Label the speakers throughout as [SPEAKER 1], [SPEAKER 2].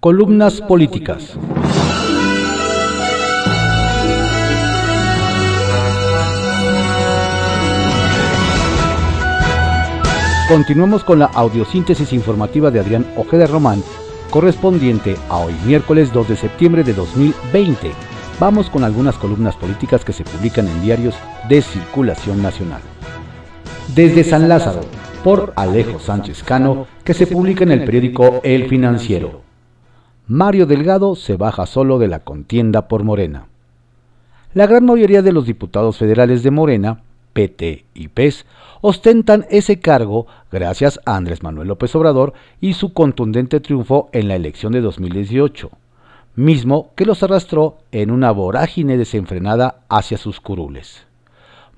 [SPEAKER 1] Columnas políticas. Continuamos con la audiosíntesis informativa de Adrián Ojeda Román, correspondiente a hoy miércoles 2 de septiembre de 2020. Vamos con algunas columnas políticas que se publican en diarios de circulación nacional. Desde San Lázaro, por Alejo Sánchez Cano, que se publica en el periódico El Financiero. Mario Delgado se baja solo de la contienda por Morena. La gran mayoría de los diputados federales de Morena, PT y PES, ostentan ese cargo gracias a Andrés Manuel López Obrador y su contundente triunfo en la elección de 2018, mismo que los arrastró en una vorágine desenfrenada hacia sus curules.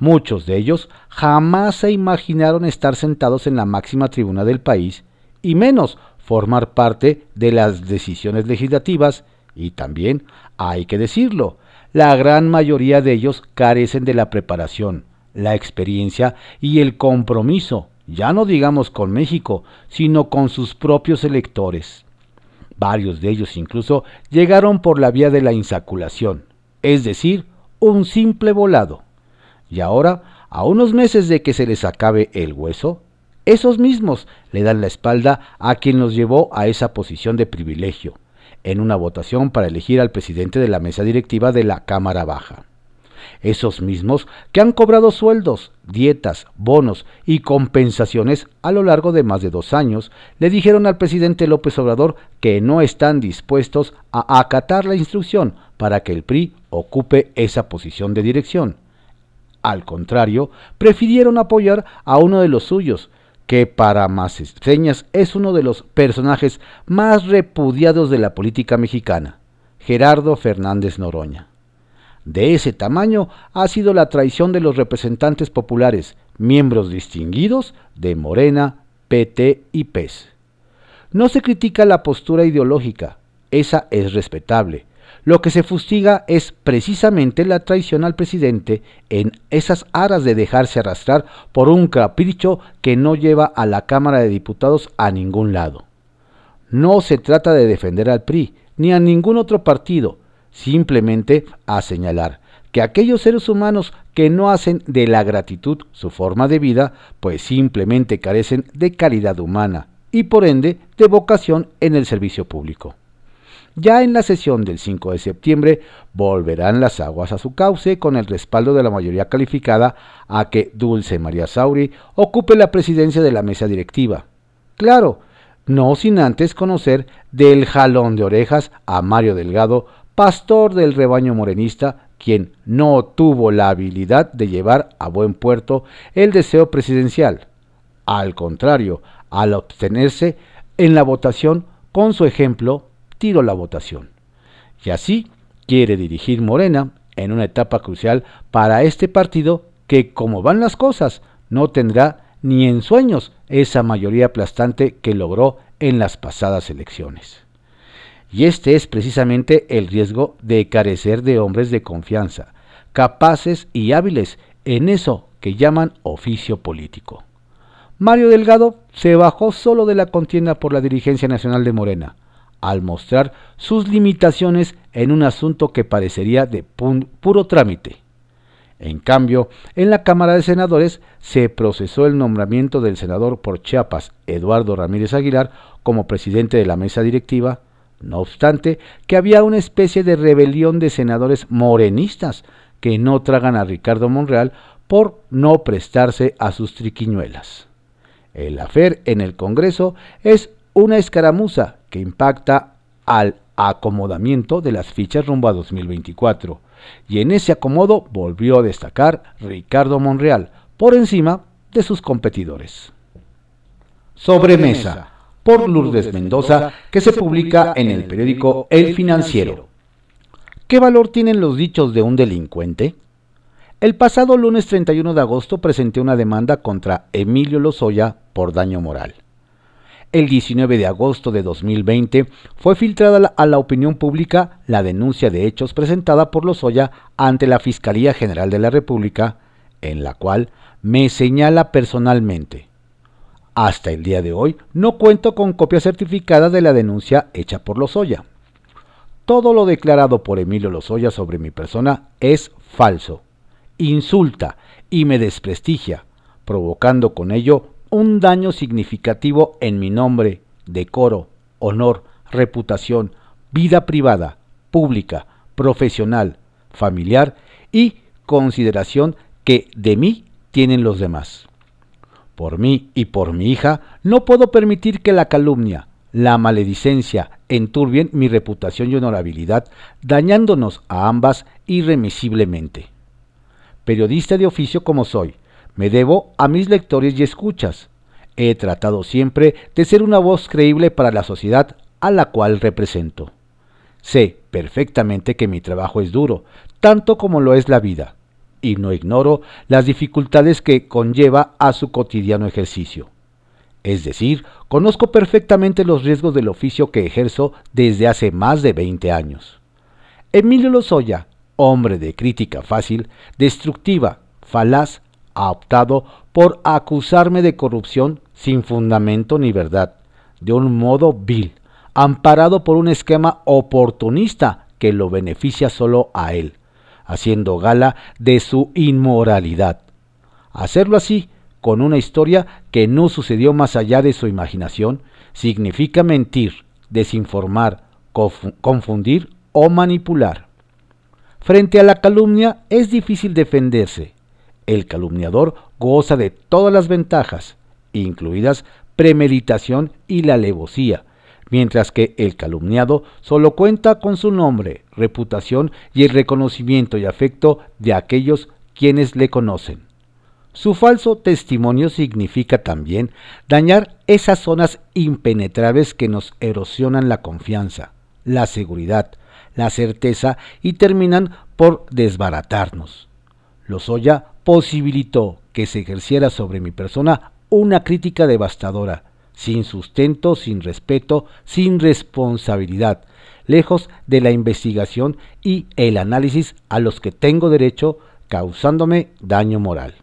[SPEAKER 1] Muchos de ellos jamás se imaginaron estar sentados en la máxima tribuna del país y menos formar parte de las decisiones legislativas y también, hay que decirlo, la gran mayoría de ellos carecen de la preparación, la experiencia y el compromiso, ya no digamos con México, sino con sus propios electores. Varios de ellos incluso llegaron por la vía de la insaculación, es decir, un simple volado. Y ahora, a unos meses de que se les acabe el hueso, esos mismos le dan la espalda a quien los llevó a esa posición de privilegio, en una votación para elegir al presidente de la mesa directiva de la Cámara Baja esos mismos que han cobrado sueldos, dietas, bonos y compensaciones a lo largo de más de dos años, le dijeron al presidente López Obrador que no están dispuestos a acatar la instrucción para que el PRI ocupe esa posición de dirección. Al contrario, prefirieron apoyar a uno de los suyos, que para más señas es uno de los personajes más repudiados de la política mexicana, Gerardo Fernández Noroña. De ese tamaño ha sido la traición de los representantes populares, miembros distinguidos de Morena, PT y PES. No se critica la postura ideológica, esa es respetable. Lo que se fustiga es precisamente la traición al presidente en esas aras de dejarse arrastrar por un capricho que no lleva a la Cámara de Diputados a ningún lado. No se trata de defender al PRI ni a ningún otro partido, simplemente a señalar que aquellos seres humanos que no hacen de la gratitud su forma de vida, pues simplemente carecen de calidad humana y por ende de vocación en el servicio público. Ya en la sesión del 5 de septiembre volverán las aguas a su cauce con el respaldo de la mayoría calificada a que Dulce María Sauri ocupe la presidencia de la mesa directiva. Claro, no sin antes conocer del jalón de orejas a Mario Delgado pastor del rebaño morenista, quien no tuvo la habilidad de llevar a buen puerto el deseo presidencial. Al contrario, al obtenerse en la votación, con su ejemplo, tiró la votación. Y así quiere dirigir Morena en una etapa crucial para este partido que, como van las cosas, no tendrá ni en sueños esa mayoría aplastante que logró en las pasadas elecciones. Y este es precisamente el riesgo de carecer de hombres de confianza, capaces y hábiles en eso que llaman oficio político. Mario Delgado se bajó solo de la contienda por la dirigencia nacional de Morena, al mostrar sus limitaciones en un asunto que parecería de puro trámite. En cambio, en la Cámara de Senadores se procesó el nombramiento del senador por Chiapas, Eduardo Ramírez Aguilar, como presidente de la mesa directiva, no obstante, que había una especie de rebelión de senadores morenistas que no tragan a Ricardo Monreal por no prestarse a sus triquiñuelas. El afer en el Congreso es una escaramuza que impacta al acomodamiento de las fichas rumbo a 2024, y en ese acomodo volvió a destacar Ricardo Monreal por encima de sus competidores. Sobremesa por Lourdes Mendoza, que se publica en el periódico El Financiero. ¿Qué valor tienen los dichos de un delincuente? El pasado lunes 31 de agosto presenté una demanda contra Emilio Lozoya por daño moral. El 19 de agosto de 2020 fue filtrada a la opinión pública la denuncia de hechos presentada por Lozoya ante la Fiscalía General de la República, en la cual me señala personalmente Hasta el día de hoy no cuento con copia certificada de la denuncia hecha por Lozoya. Todo lo declarado por Emilio Lozoya sobre mi persona es falso, insulta y me desprestigia, provocando con ello un daño significativo en mi nombre, decoro, honor, reputación, vida privada, pública, profesional, familiar y consideración que de mí tienen los demás. Por mí y por mi hija no puedo permitir que la calumnia, la maledicencia enturbien mi reputación y honorabilidad, dañándonos a ambas irremisiblemente. Periodista de oficio como soy, me debo a mis lectores y escuchas. He tratado siempre de ser una voz creíble para la sociedad a la cual represento. Sé perfectamente que mi trabajo es duro, tanto como lo es la vida, y no ignoro las dificultades que conlleva a su cotidiano ejercicio. Es decir, conozco perfectamente los riesgos del oficio que ejerzo desde hace más de 20 años. Emilio Lozoya, hombre de crítica fácil, destructiva, falaz, ha optado por acusarme de corrupción sin fundamento ni verdad, de un modo vil, amparado por un esquema oportunista que lo beneficia solo a él, haciendo gala de su inmoralidad. Hacerlo así, con una historia que no sucedió más allá de su imaginación, significa mentir, desinformar, confundir o manipular. Frente a la calumnia es difícil defenderse. El calumniador goza de todas las ventajas, incluidas premeditación y la alevosía, mientras que el calumniado solo cuenta con su nombre, reputación y el reconocimiento y afecto de aquellos quienes le conocen. Su falso testimonio significa también dañar esas zonas impenetrables que nos erosionan la confianza, la seguridad, la certeza y terminan por desbaratarnos. Lozoya posibilitó que se ejerciera sobre mi persona una crítica devastadora, sin sustento, sin respeto, sin responsabilidad, lejos de la investigación y el análisis a los que tengo derecho, causándome daño moral.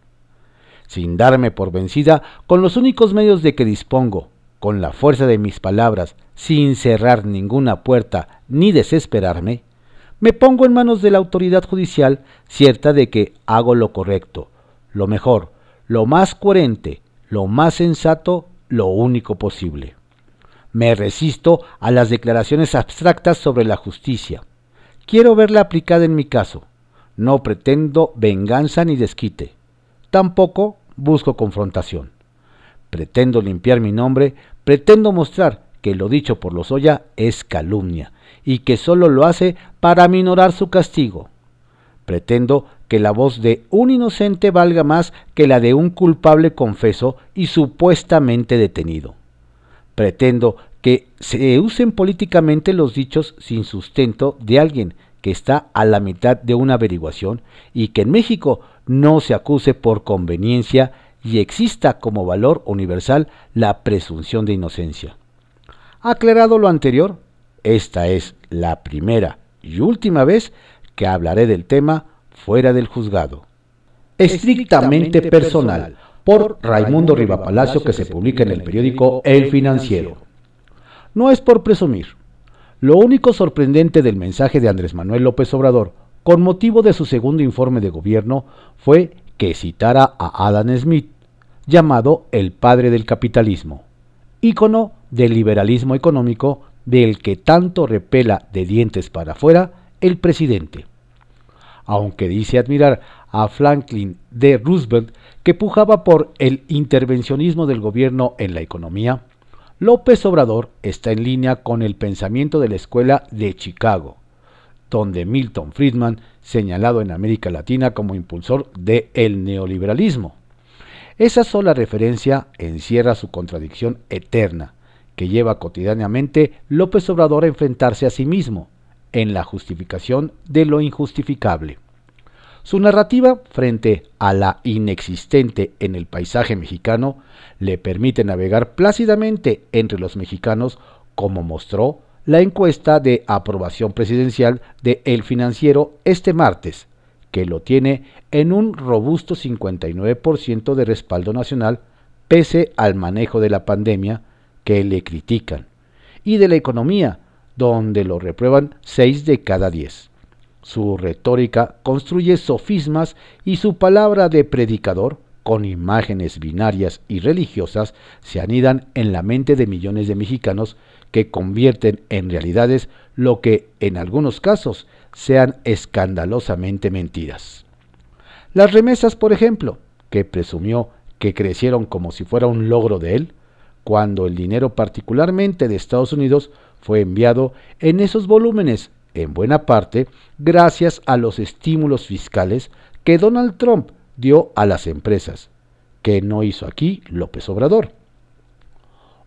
[SPEAKER 1] Sin darme por vencida, con los únicos medios de que dispongo, con la fuerza de mis palabras, sin cerrar ninguna puerta ni desesperarme, me pongo en manos de la autoridad judicial cierta de que hago lo correcto, lo mejor, lo más coherente, lo más sensato lo único posible. Me resisto a las declaraciones abstractas sobre la justicia. Quiero verla aplicada en mi caso. No pretendo venganza ni desquite. Tampoco busco confrontación. Pretendo limpiar mi nombre, pretendo mostrar que lo dicho por los Lozoya es calumnia y que solo lo hace para minorar su castigo. Pretendo que la voz de un inocente valga más que la de un culpable confeso y supuestamente detenido. Pretendo que se usen políticamente los dichos sin sustento de alguien que está a la mitad de una averiguación y que en México no se acuse por conveniencia y exista como valor universal la presunción de inocencia. Aclarado lo anterior, esta es la primera y última vez que hablaré del tema fuera del juzgado. Estrictamente personal, por Raimundo Rivapalacio que se publica en el periódico El Financiero. No es por presumir. Lo único sorprendente del mensaje de Andrés Manuel López Obrador, con motivo de su segundo informe de gobierno, fue que citara a Adam Smith, llamado el padre del capitalismo, ícono del liberalismo económico del que tanto repela de dientes para afuera el presidente aunque dice admirar a Franklin D. Roosevelt, que pujaba por el intervencionismo del gobierno en la economía, López Obrador está en línea con el pensamiento de la Escuela de Chicago, donde Milton Friedman, señalado en América Latina como impulsor del neoliberalismo. Esa sola referencia encierra su contradicción eterna, que lleva cotidianamente López Obrador a enfrentarse a sí mismo, en la justificación de lo injustificable. Su narrativa frente a la inexistente en el paisaje mexicano le permite navegar plácidamente entre los mexicanos como mostró la encuesta de aprobación presidencial de El Financiero este martes, que lo tiene en un robusto 59% de respaldo nacional, pese al manejo de la pandemia que le critican, y de la economía, donde lo reprueban 6 de cada 10. Su retórica construye sofismas y su palabra de predicador, con imágenes binarias y religiosas, se anidan en la mente de millones de mexicanos que convierten en realidades lo que, en algunos casos, sean escandalosamente mentiras. Las remesas, por ejemplo, que presumió que crecieron como si fuera un logro de él, cuando el dinero particularmente de Estados Unidos fue enviado en esos volúmenes, en buena parte, gracias a los estímulos fiscales que Donald Trump dio a las empresas, que no hizo aquí López Obrador.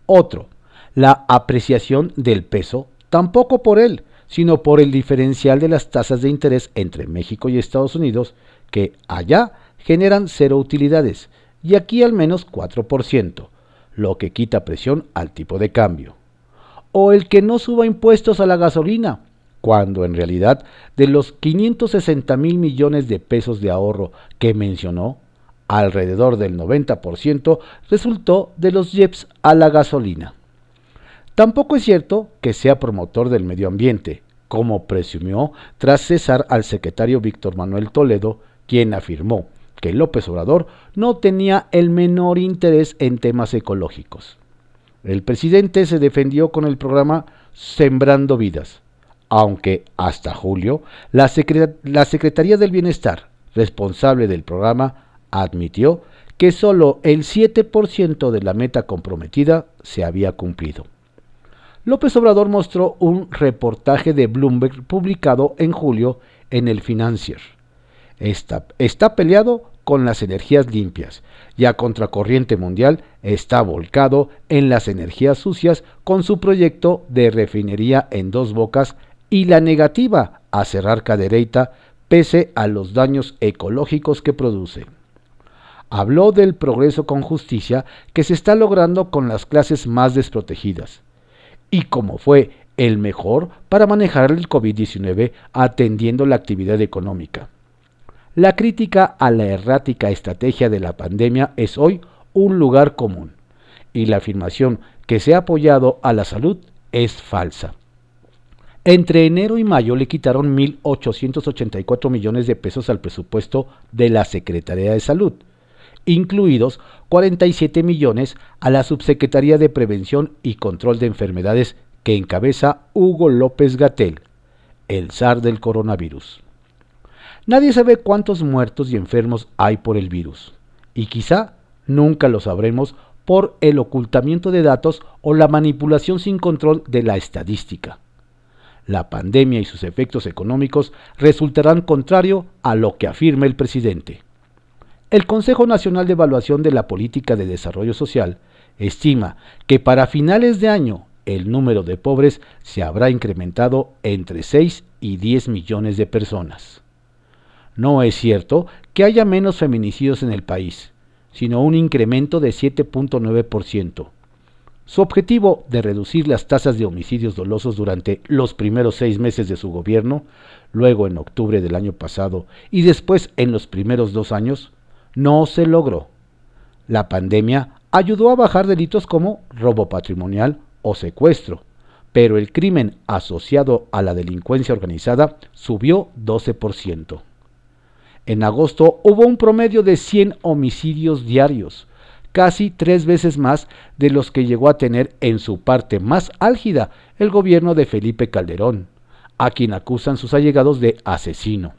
[SPEAKER 1] Otro, la apreciación del peso, tampoco por él, sino por el diferencial de las tasas de interés entre México y Estados Unidos, que allá generan cero utilidades y aquí al menos 4%, lo que quita presión al tipo de cambio. O el que no suba impuestos a la gasolina, cuando en realidad de los 560 mil millones de pesos de ahorro que mencionó, alrededor del 90% resultó de los JEPs a la gasolina. Tampoco es cierto que sea promotor del medio ambiente, como presumió tras cesar al secretario Víctor Manuel Toledo, quien afirmó que López Obrador no tenía el menor interés en temas ecológicos. El presidente se defendió con el programa Sembrando Vidas, aunque hasta julio la, Secretaría del Bienestar, responsable del programa, admitió que solo el 7% de la meta comprometida se había cumplido. López Obrador mostró un reportaje de Bloomberg publicado en julio en el Financier. Está, peleado con las energías limpias y a contracorriente mundial está volcado en las energías sucias con su proyecto de refinería en dos bocas y la negativa a cerrar Cadereyta pese a los daños ecológicos que produce. Habló del progreso con justicia que se está logrando con las clases más desprotegidas y cómo fue el mejor para manejar el COVID-19 atendiendo la actividad económica. La crítica a la errática estrategia de la pandemia es hoy un lugar común y la afirmación que se ha apoyado a la salud es falsa. Entre enero y mayo le quitaron 1.884 millones de pesos al presupuesto de la Secretaría de Salud, incluidos 47 millones a la Subsecretaría de Prevención y Control de Enfermedades que encabeza Hugo López Gatel, el zar del coronavirus. Nadie sabe cuántos muertos y enfermos hay por el virus, y quizá nunca lo sabremos por el ocultamiento de datos o la manipulación sin control de la estadística. La pandemia y sus efectos económicos resultarán contrario a lo que afirma el presidente. El Consejo Nacional de Evaluación de la Política de Desarrollo Social estima que para finales de año el número de pobres se habrá incrementado entre 6 y 10 millones de personas. No es cierto que haya menos feminicidios en el país, sino un incremento de 7.9%. Su objetivo de reducir las tasas de homicidios dolosos durante los primeros seis meses de su gobierno, luego en octubre del año pasado y después en los primeros dos años, no se logró. La pandemia ayudó a bajar delitos como robo patrimonial o secuestro, pero el crimen asociado a la delincuencia organizada subió 12%. En agosto hubo un promedio de 100 homicidios diarios, casi tres veces más de los que llegó a tener en su parte más álgida el gobierno de Felipe Calderón, a quien acusan sus allegados de asesino.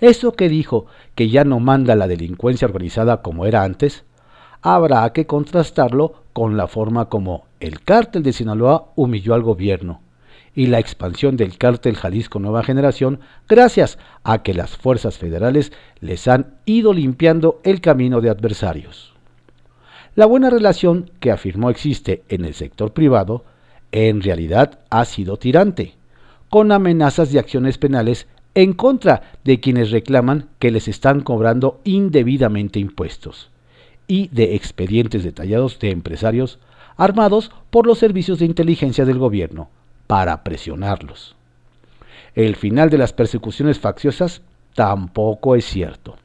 [SPEAKER 1] Eso que dijo que ya no manda la delincuencia organizada como era antes, habrá que contrastarlo con la forma como el cártel de Sinaloa humilló al gobierno y la expansión del cártel Jalisco Nueva Generación gracias a que las fuerzas federales les han ido limpiando el camino de adversarios. La buena relación que afirmó existe en el sector privado en realidad ha sido tirante, con amenazas de acciones penales en contra de quienes reclaman que les están cobrando indebidamente impuestos y de expedientes detallados de empresarios armados por los servicios de inteligencia del gobierno para presionarlos. El final de las persecuciones facciosas tampoco es cierto.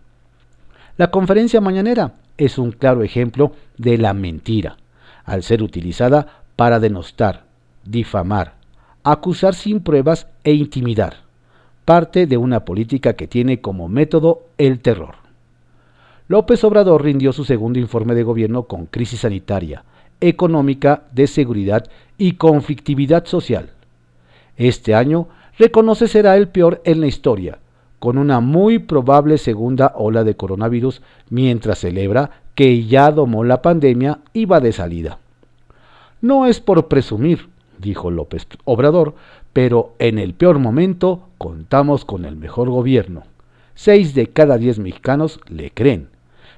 [SPEAKER 1] La conferencia mañanera es un claro ejemplo de la mentira, al ser utilizada para denostar, difamar, acusar sin pruebas e intimidar, parte de una política que tiene como método el terror. López Obrador rindió su segundo informe de gobierno con crisis sanitaria, económica, de seguridad y conflictividad social. Este año reconoce será el peor en la historia, con una muy probable segunda ola de coronavirus mientras celebra que ya domó la pandemia y va de salida. No es por presumir, dijo López Obrador, pero en el peor momento contamos con el mejor gobierno. Seis de cada diez mexicanos le creen.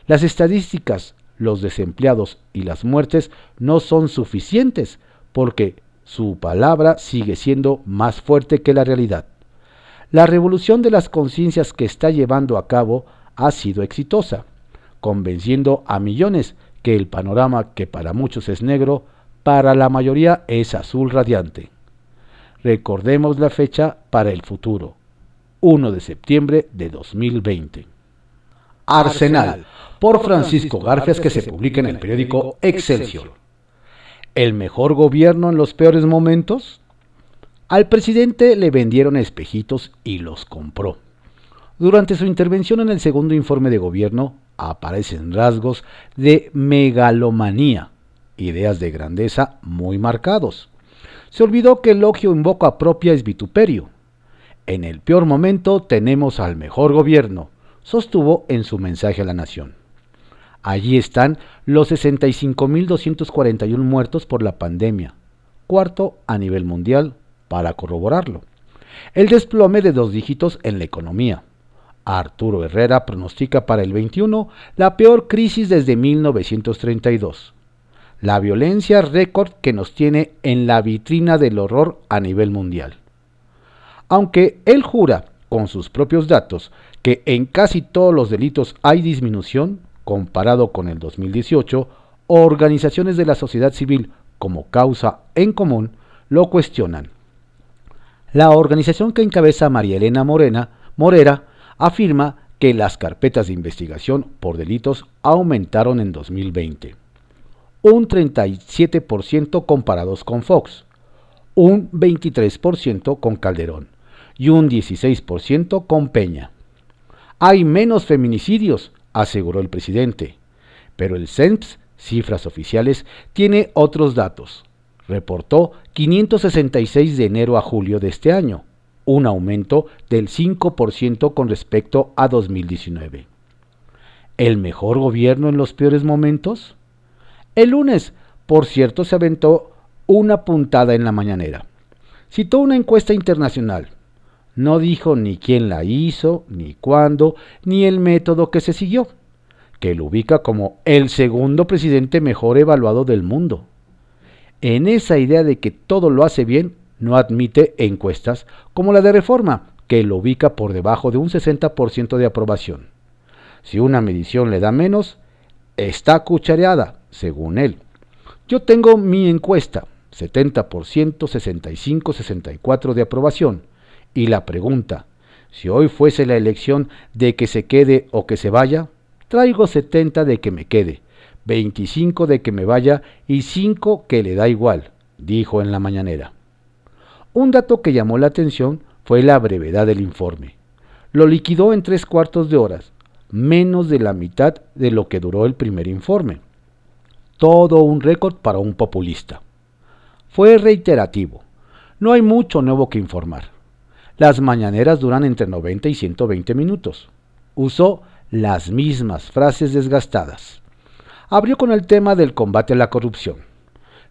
[SPEAKER 1] Las estadísticas, los desempleados y las muertes no son suficientes porque su palabra sigue siendo más fuerte que la realidad. La revolución de las conciencias que está llevando a cabo ha sido exitosa, convenciendo a millones que el panorama que para muchos es negro, para la mayoría es azul radiante. Recordemos la fecha para el futuro, 1 de septiembre de 2020. Arsenal, por Francisco Garfias, que se publica en el periódico Excelsior. ¿El mejor gobierno en los peores momentos? Al presidente le vendieron espejitos y los compró. Durante su intervención en el segundo informe de gobierno aparecen rasgos de megalomanía, ideas de grandeza muy marcados. Se olvidó que el elogio en boca propia es vituperio. En el peor momento tenemos al mejor gobierno, sostuvo en su mensaje a la nación. Allí están los 65.241 muertos por la pandemia, cuarto a nivel mundial para corroborarlo. El desplome de dos dígitos en la economía. Arturo Herrera pronostica para el 21 la peor crisis desde 1932. La violencia récord que nos tiene en la vitrina del horror a nivel mundial. Aunque él jura, con sus propios datos, que en casi todos los delitos hay disminución, comparado con el 2018, organizaciones de la sociedad civil como causa en común lo cuestionan. La organización que encabeza María Elena Morena, Morera afirma que las carpetas de investigación por delitos aumentaron en 2020, un 37% comparados con Fox, un 23% con Calderón y un 16% con Peña. Hay menos feminicidios, aseguró el presidente, pero el CENPS, cifras oficiales, tiene otros datos reportó 566 de enero a julio de este año, un aumento del 5% con respecto a 2019. ¿El mejor gobierno en los peores momentos? El lunes, por cierto, se aventó una puntada en la mañanera. Citó una encuesta internacional. No dijo ni quién la hizo, ni cuándo, ni el método que se siguió, que lo ubica como el segundo presidente mejor evaluado del mundo en esa idea de que todo lo hace bien, no admite encuestas como la de reforma, que lo ubica por debajo de un 60% de aprobación. Si una medición le da menos, está cuchareada, según él. Yo tengo mi encuesta, 70%, 65, 64 de aprobación, y la pregunta, si hoy fuese la elección de que se quede o que se vaya, traigo 70 de que me quede, 25 de que me vaya y 5 que le da igual, dijo en la mañanera. Un dato que llamó la atención fue la brevedad del informe. Lo liquidó en tres cuartos de horas, menos de la mitad de lo que duró el primer informe. Todo un récord para un populista. Fue reiterativo. No hay mucho nuevo que informar. Las mañaneras duran entre 90 y 120 minutos. Usó las mismas frases desgastadas abrió con el tema del combate a la corrupción.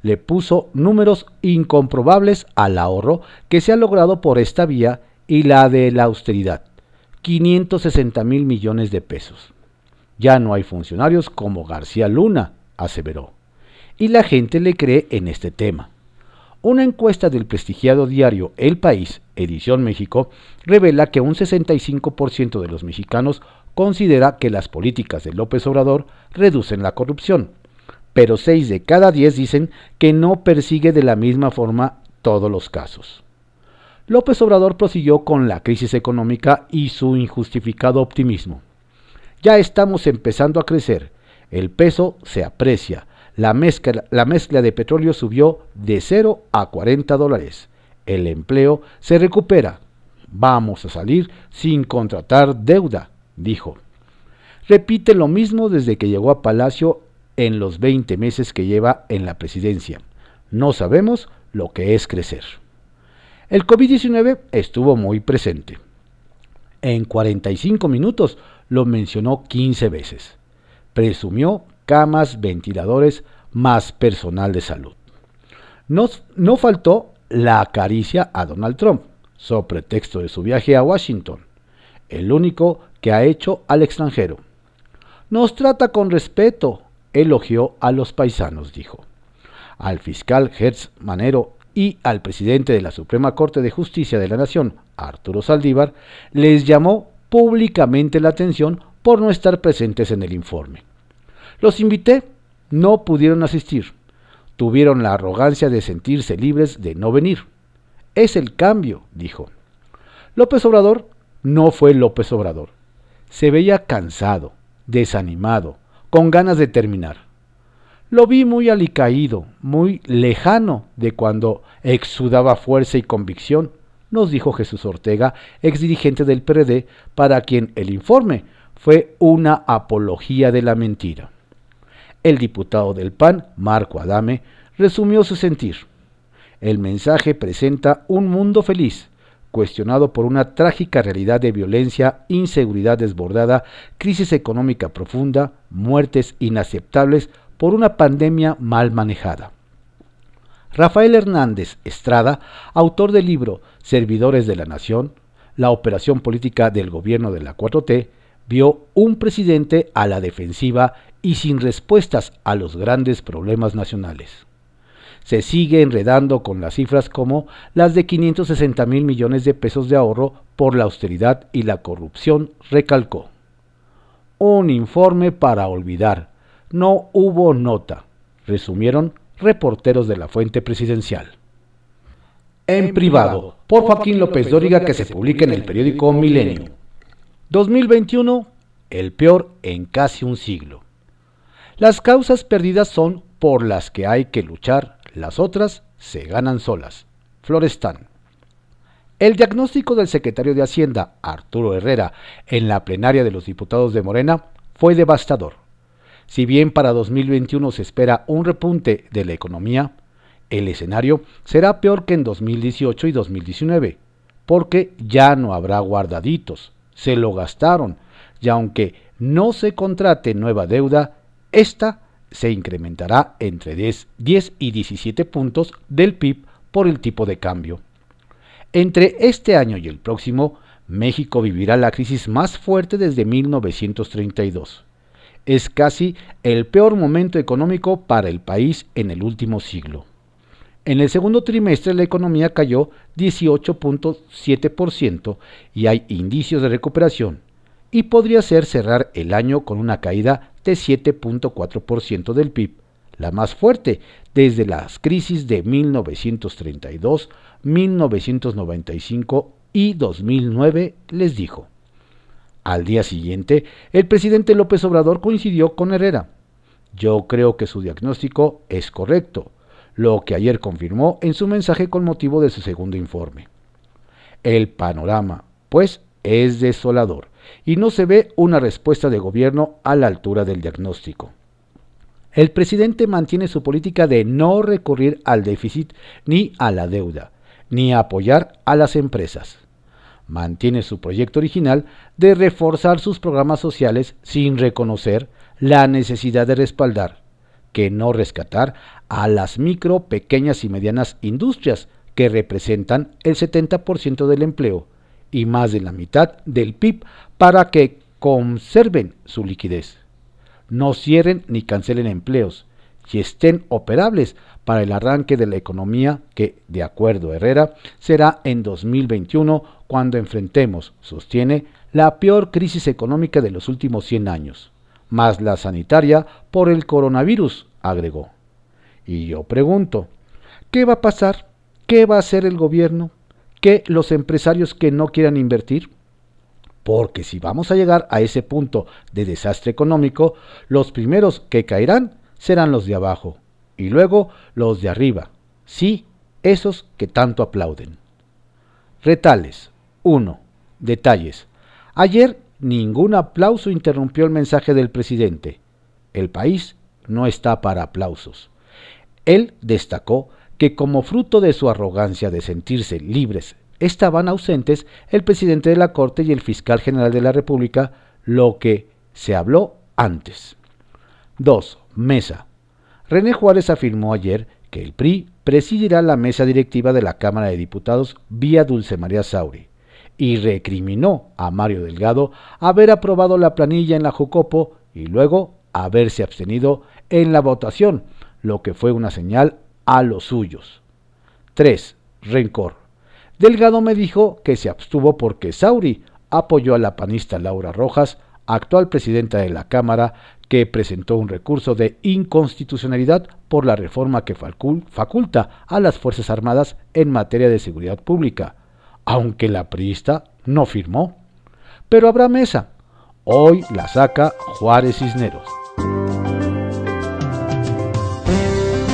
[SPEAKER 1] Le puso números incomprobables al ahorro que se ha logrado por esta vía y la de la austeridad, 560 mil millones de pesos. Ya no hay funcionarios como García Luna, aseveró. Y la gente le cree en este tema. Una encuesta del prestigiado diario El País, edición México, revela que un 65% de los mexicanos considera que las políticas de López Obrador reducen la corrupción, pero 6 de cada 10 dicen que no persigue de la misma forma todos los casos. López Obrador prosiguió con la crisis económica y su injustificado optimismo. Ya estamos empezando a crecer. El peso se aprecia. La mezcla, la mezcla de petróleo subió de 0 a 40 dólares. El empleo se recupera. Vamos a salir sin contratar deuda, dijo. Repite lo mismo desde que llegó a Palacio en los 20 meses que lleva en la presidencia. No sabemos lo que es crecer. El COVID-19 estuvo muy presente. En 45 minutos lo mencionó 15 veces. Presumió camas, ventiladores, más personal de salud. No, no faltó la acaricia a Donald Trump, sobre pretexto de su viaje a Washington, el único que ha hecho al extranjero. Nos trata con respeto, elogió a los paisanos, dijo. Al fiscal Hertz Manero y al presidente de la Suprema Corte de Justicia de la Nación, Arturo Saldívar, les llamó públicamente la atención por no estar presentes en el informe. Los invité, no pudieron asistir. Tuvieron la arrogancia de sentirse libres de no venir. Es el cambio, dijo. López Obrador no fue López Obrador. Se veía cansado, desanimado, con ganas de terminar. Lo vi muy alicaído, muy lejano de cuando exudaba fuerza y convicción, nos dijo Jesús Ortega, ex dirigente del PRD, para quien el informe fue una apología de la mentira. El diputado del PAN, Marco Adame, resumió su sentir. El mensaje presenta un mundo feliz, cuestionado por una trágica realidad de violencia, inseguridad desbordada, crisis económica profunda, muertes inaceptables, por una pandemia mal manejada. Rafael Hernández Estrada, autor del libro Servidores de la Nación, la operación política del gobierno de la 4T, vio un presidente a la defensiva y sin respuestas a los grandes problemas nacionales. Se sigue enredando con las cifras como las de 560 mil millones de pesos de ahorro por la austeridad y la corrupción, recalcó. Un informe para olvidar, no hubo nota, resumieron reporteros de la fuente presidencial. En privado, por Joaquín López Dóriga, que se publica en el periódico Milenio. 2021, el peor en casi un siglo. Las causas perdidas son por las que hay que luchar, las otras se ganan solas. Florestán. El diagnóstico del secretario de Hacienda, Arturo Herrera, en la plenaria de los diputados de Morena fue devastador. Si bien para 2021 se espera un repunte de la economía, el escenario será peor que en 2018 y 2019, porque ya no habrá guardaditos, se lo gastaron, y aunque no se contrate nueva deuda, esta se incrementará entre 10, 10 y 17 puntos del PIB por el tipo de cambio. Entre este año y el próximo, México vivirá la crisis más fuerte desde 1932 es casi el peor momento económico para el país en el último siglo. En el segundo trimestre la economía cayó 18.7% y hay indicios de recuperación, y podría ser cerrar el año con una caída de 7.4% del PIB, la más fuerte desde las crisis de 1932, 1995 y 2009, les dijo. Al día siguiente, el presidente López Obrador coincidió con Herrera. Yo creo que su diagnóstico es correcto, lo que ayer confirmó en su mensaje con motivo de su segundo informe. El panorama, pues, es desolador y no se ve una respuesta de gobierno a la altura del diagnóstico. El presidente mantiene su política de no recurrir al déficit ni a la deuda, ni apoyar a las empresas mantiene su proyecto original de reforzar sus programas sociales sin reconocer la necesidad de respaldar, que no rescatar, a las micro, pequeñas y medianas industrias que representan el 70% del empleo y más de la mitad del PIB para que conserven su liquidez. No cierren ni cancelen empleos y estén operables para el arranque de la economía que, de acuerdo a Herrera, será en 2021 cuando enfrentemos, sostiene, la peor crisis económica de los últimos 100 años, más la sanitaria por el coronavirus, agregó. Y yo pregunto, ¿qué va a pasar? ¿Qué va a hacer el gobierno? ¿Qué los empresarios que no quieran invertir? porque si vamos a llegar a ese punto de desastre económico, los primeros que caerán serán los de abajo y luego los de arriba, sí, esos que tanto aplauden. Retales 1. Detalles. Ayer ningún aplauso interrumpió el mensaje del presidente. El país no está para aplausos. Él destacó que como fruto de su arrogancia de sentirse libres estaban ausentes el presidente de la Corte y el fiscal general de la República, lo que se habló antes. 2. Mesa. René Juárez afirmó ayer que el PRI presidirá la mesa directiva de la Cámara de Diputados vía Dulce María Sauri y recriminó a Mario Delgado haber aprobado la planilla en la Jucopo y luego haberse abstenido en la votación, lo que fue una señal a los suyos. 3. Rencor. Delgado me dijo que se abstuvo porque Sauri apoyó a la panista Laura Rojas, actual presidenta de la Cámara, que presentó un recurso de inconstitucionalidad por la reforma que faculta a las Fuerzas Armadas en materia de seguridad pública, aunque la priista no firmó. Pero habrá mesa. Hoy la saca Juárez Cisneros.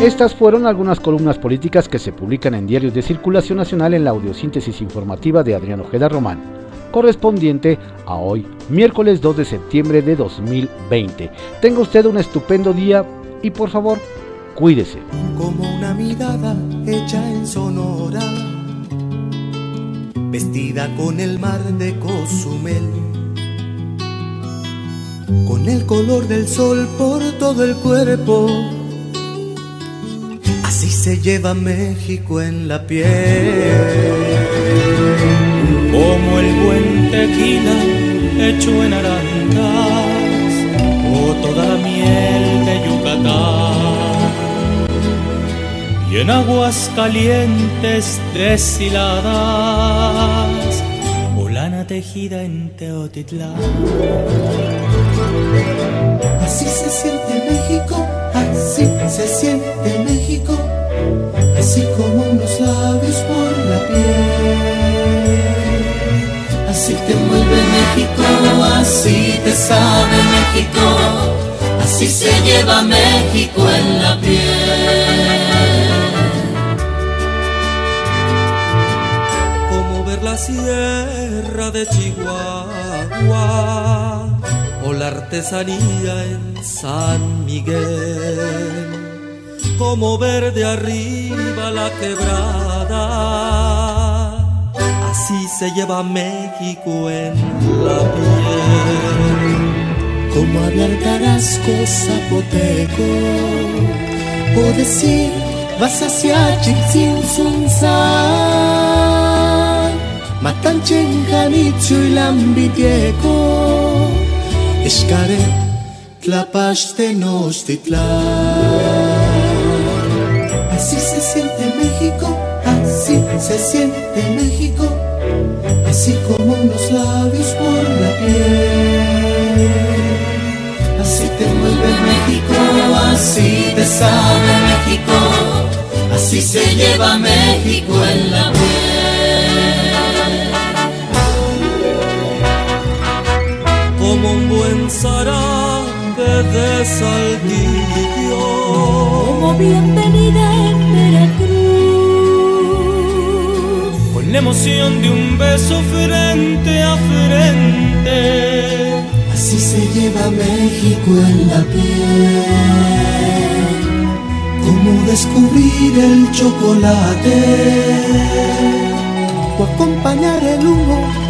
[SPEAKER 1] Estas fueron algunas columnas políticas que se publican en diarios de circulación nacional en la audiosíntesis informativa de Adrián Ojeda Román, correspondiente a hoy, miércoles 2 de septiembre de 2020. Tenga usted un estupendo día y por favor, cuídese.
[SPEAKER 2] Como una mirada hecha en Sonora, vestida con el mar de Cozumel, con el color del sol por todo el cuerpo. Así se lleva México en la piel. Como el buen tequila hecho en arandas o toda la miel Y en aguas calientes deshiladas o lana tejida en Teotitlán. Así se siente México, así se siente México así como unos labios por la piel. Así te mueve México, así te sabe México, así se lleva México en la piel. Sierra de Chihuahua o la artesanía en San Miguel como ver de arriba la quebrada. Así se lleva México en la piel. Como hablar carasco zapoteco, o decir vas hacia Chitzin Sunsan, Matanchen Janichu y Lambitieco, Escaret Tlapaste Nostitlán. Así se siente México, así se siente México, así como unos labios por la piel. Así te mueve México, así te sabe México, así se lleva México en la de saldillo. Como bienvenida la emoción de un beso frente a frente. Así se lleva México en la piel, como descubrir el chocolate o acompañar el humo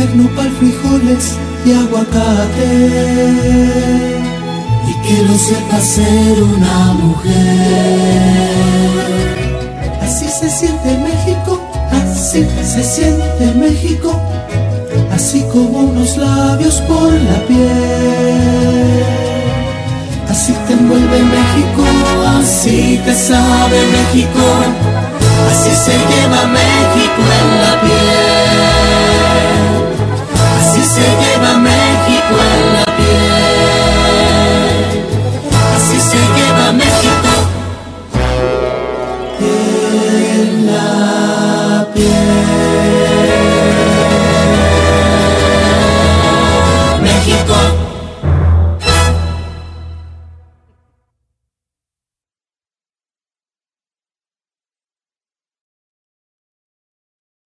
[SPEAKER 2] comer nopal, frijoles y aguacate y que lo sepa ser una mujer se siente México, así se siente México, así como unos labios por la piel. Así te envuelve México, así te sabe México, así se lleva México en la piel.